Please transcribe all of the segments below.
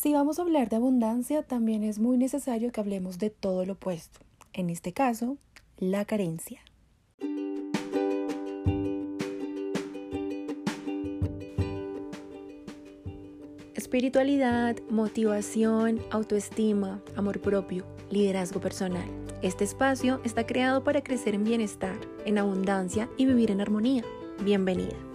Si vamos a hablar de abundancia, también es muy necesario que hablemos de todo lo opuesto. En este caso, la carencia. Espiritualidad, motivación, autoestima, amor propio, liderazgo personal. Este espacio está creado para crecer en bienestar, en abundancia y vivir en armonía. Bienvenida.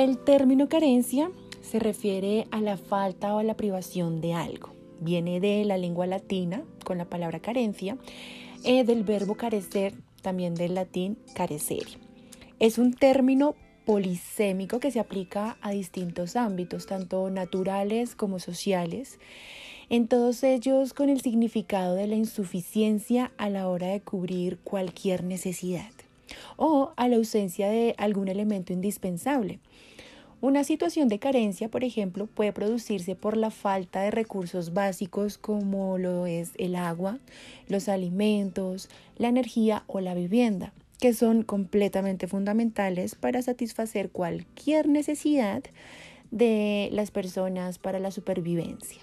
El término carencia se refiere a la falta o a la privación de algo viene de la lengua latina con la palabra carencia, eh, del verbo carecer, también del latín carecer. Es un término polisémico que se aplica a distintos ámbitos, tanto naturales como sociales, en todos ellos con el significado de la insuficiencia a la hora de cubrir cualquier necesidad o a la ausencia de algún elemento indispensable. Una situación de carencia, por ejemplo, puede producirse por la falta de recursos básicos como lo es el agua, los alimentos, la energía o la vivienda, que son completamente fundamentales para satisfacer cualquier necesidad de las personas para la supervivencia.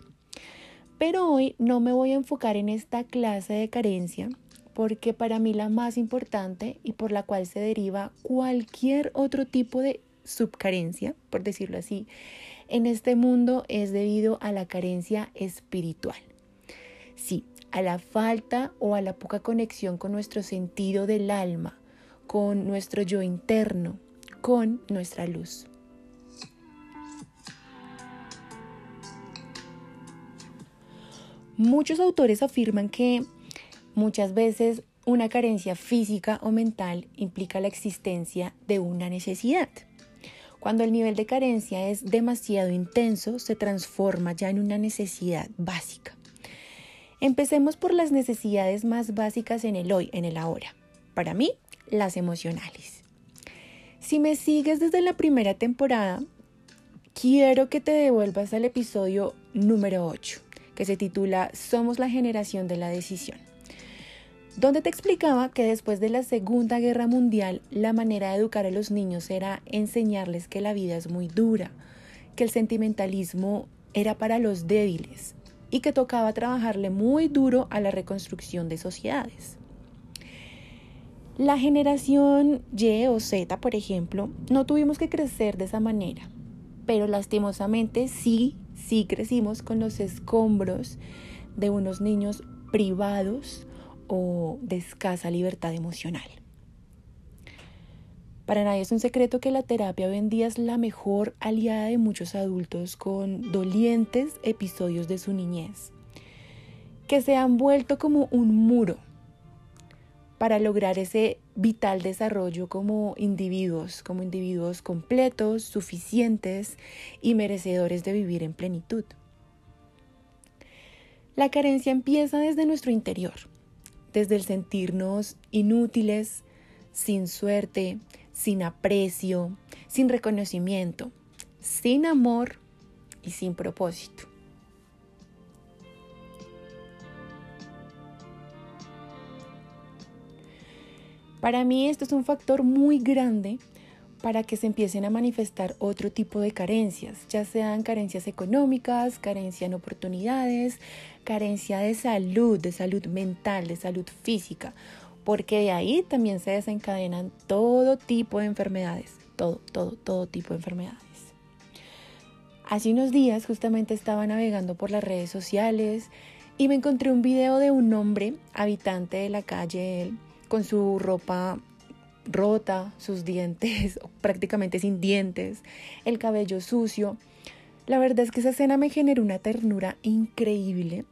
Pero hoy no me voy a enfocar en esta clase de carencia porque para mí la más importante y por la cual se deriva cualquier otro tipo de subcarencia, por decirlo así, en este mundo es debido a la carencia espiritual. Sí, a la falta o a la poca conexión con nuestro sentido del alma, con nuestro yo interno, con nuestra luz. Muchos autores afirman que muchas veces una carencia física o mental implica la existencia de una necesidad. Cuando el nivel de carencia es demasiado intenso, se transforma ya en una necesidad básica. Empecemos por las necesidades más básicas en el hoy, en el ahora. Para mí, las emocionales. Si me sigues desde la primera temporada, quiero que te devuelvas al episodio número 8, que se titula Somos la generación de la decisión donde te explicaba que después de la Segunda Guerra Mundial la manera de educar a los niños era enseñarles que la vida es muy dura, que el sentimentalismo era para los débiles y que tocaba trabajarle muy duro a la reconstrucción de sociedades. La generación Y o Z, por ejemplo, no tuvimos que crecer de esa manera, pero lastimosamente sí, sí crecimos con los escombros de unos niños privados o de escasa libertad emocional. Para nadie es un secreto que la terapia hoy en día es la mejor aliada de muchos adultos con dolientes episodios de su niñez, que se han vuelto como un muro para lograr ese vital desarrollo como individuos, como individuos completos, suficientes y merecedores de vivir en plenitud. La carencia empieza desde nuestro interior desde el sentirnos inútiles, sin suerte, sin aprecio, sin reconocimiento, sin amor y sin propósito. Para mí esto es un factor muy grande para que se empiecen a manifestar otro tipo de carencias, ya sean carencias económicas, carencia en oportunidades, carencia de salud, de salud mental, de salud física, porque de ahí también se desencadenan todo tipo de enfermedades, todo, todo, todo tipo de enfermedades. Hace unos días justamente estaba navegando por las redes sociales y me encontré un video de un hombre habitante de la calle con su ropa rota, sus dientes prácticamente sin dientes, el cabello sucio. La verdad es que esa escena me generó una ternura increíble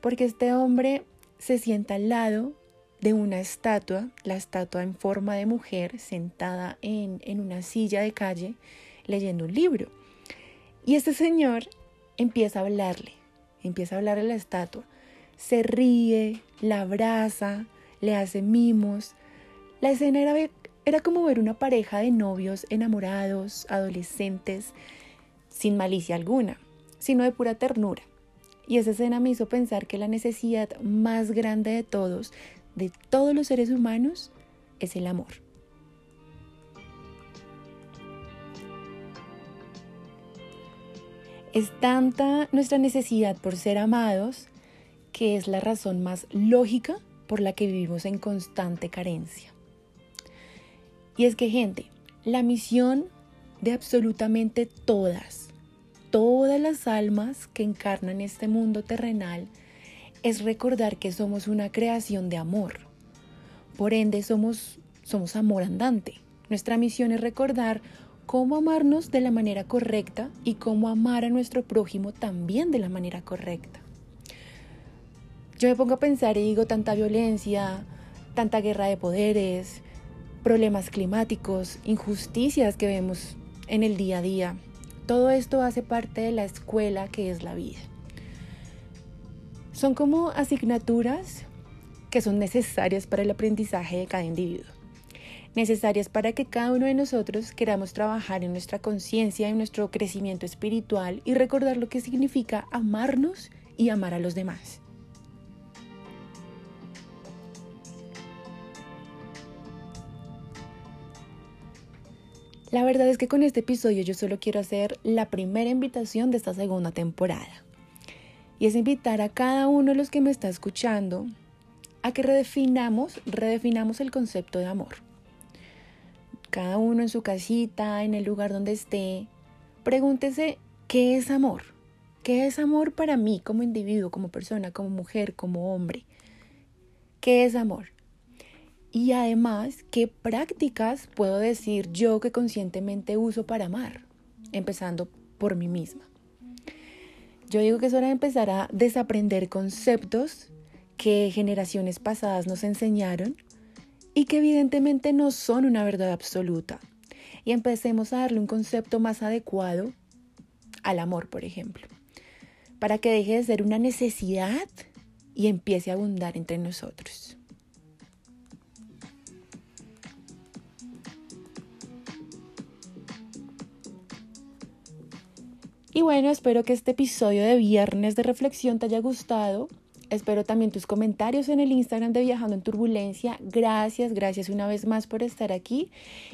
porque este hombre se sienta al lado de una estatua, la estatua en forma de mujer sentada en, en una silla de calle leyendo un libro. Y este señor empieza a hablarle, empieza a hablarle a la estatua. Se ríe, la abraza, le hace mimos, la escena era, como ver una pareja de novios enamorados, adolescentes, sin malicia alguna, sino de pura ternura. Y esa escena me hizo pensar que la necesidad más grande de todos, de todos los seres humanos, es el amor. Es tanta nuestra necesidad por ser amados que es la razón más lógica por la que vivimos en constante carencia. Y es que, gente, la misión de absolutamente todas, todas las almas que encarnan este mundo terrenal es recordar que somos una creación de amor. Por ende, somos, somos amor andante. Nuestra misión es recordar cómo amarnos de la manera correcta y cómo amar a nuestro prójimo también de la manera correcta. Yo me pongo a pensar y digo tanta violencia, tanta guerra de poderes, problemas climáticos, injusticias que vemos en el día a día. Todo esto hace parte de la escuela que es la vida. Son como asignaturas que son necesarias para el aprendizaje de cada individuo. Necesarias para que cada uno de nosotros queramos trabajar en nuestra conciencia, en nuestro crecimiento espiritual y recordar lo que significa amarnos y amar a los demás. La verdad es que con este episodio yo solo quiero hacer la primera invitación de esta segunda temporada. Y es invitar a cada uno de los que me está escuchando a que redefinamos, redefinamos el concepto de amor. Cada uno en su casita, en el lugar donde esté, pregúntese qué es amor. ¿Qué es amor para mí como individuo, como persona, como mujer, como hombre? ¿Qué es amor? Y además, ¿qué prácticas puedo decir yo que conscientemente uso para amar? Empezando por mí misma. Yo digo que es hora de empezar a desaprender conceptos que generaciones pasadas nos enseñaron y que evidentemente no son una verdad absoluta. Y empecemos a darle un concepto más adecuado al amor, por ejemplo, para que deje de ser una necesidad y empiece a abundar entre nosotros. Y bueno, espero que este episodio de viernes de reflexión te haya gustado. Espero también tus comentarios en el Instagram de Viajando en Turbulencia. Gracias, gracias una vez más por estar aquí.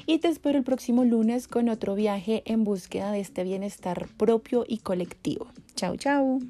Y te espero el próximo lunes con otro viaje en búsqueda de este bienestar propio y colectivo. Chao, chao.